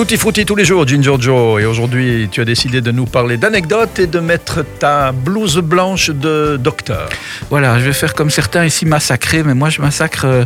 Tutti frutti tous les jours, Ginger Joe. Et aujourd'hui, tu as décidé de nous parler d'anecdotes et de mettre ta blouse blanche de docteur. Voilà, je vais faire comme certains ici massacrer, mais moi je massacre euh,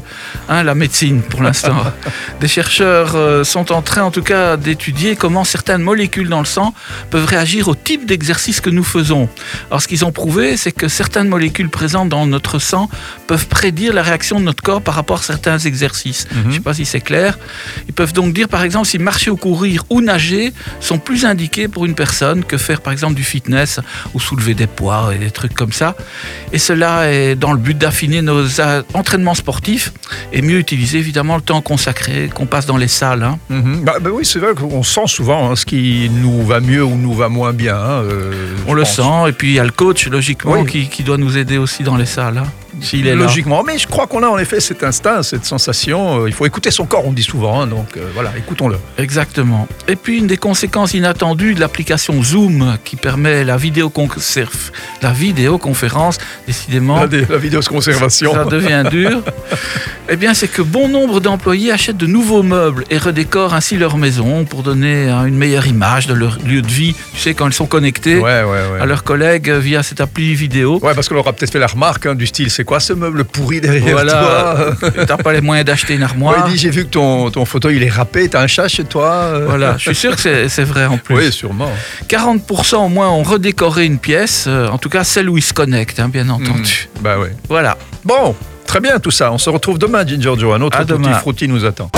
hein, la médecine pour l'instant. Des chercheurs euh, sont en train en tout cas d'étudier comment certaines molécules dans le sang peuvent réagir au type d'exercice que nous faisons. Alors ce qu'ils ont prouvé, c'est que certaines molécules présentes dans notre sang peuvent prédire la réaction de notre corps par rapport à certains exercices. Je ne sais pas si c'est clair. Ils peuvent donc dire par exemple si marcher ou courir ou nager sont plus indiqués pour une personne que faire par exemple du fitness ou soulever des poids et des trucs comme ça. Et cela est dans le but d'affiner nos entraînements sportifs et mieux utiliser évidemment le temps consacré qu'on passe dans les salles. hein. Mhm. Bah, bah oui, c'est vrai qu'on sent souvent hein, ce qui nous va mieux ou nous va moins bien. hein, euh, On le pense. sent et puis il y a le coach logiquement Oui. qui, qui doit nous aider aussi dans les salles. S'il est là. Logiquement, mais je crois qu'on a en effet cet instinct, cette sensation. euh, il faut écouter son corps, on dit souvent. hein, donc euh, voilà, écoutons-le. Exactement. Et puis une des conséquences inattendues de l'application Zoom qui permet la, la vidéoconférence, décidément, La, la vidéo de conservation. ça devient dur, eh bien c'est que bon nombre d'employés achètent de nouveaux meubles et redécorent ainsi leur maison pour donner une meilleure image de leur lieu de vie, tu sais, quand ils sont connectés Ouais, ouais, ouais. à leurs collègues via cette appli vidéo. Ouais, parce qu'on leur a peut-être fait la remarque hein, du style c'est quoi ce meuble pourri derrière Voilà, toi t'as pas les moyens d'acheter une armoire. il dit j'ai vu que ton, ton fauteuil il est râpé, t'as un chat chez toi euh Voilà, je suis sûr que c'est vrai en plus. Oui, sûrement. 40% au moins ont redécoré une pièce, euh, en tout cas celle où ils se connectent, hein, bien entendu. Bah ouais. Voilà. Bon, très bien tout ça. On se retrouve demain, Ginger Joe. Un autre À Tutti demain. Frutti nous attend.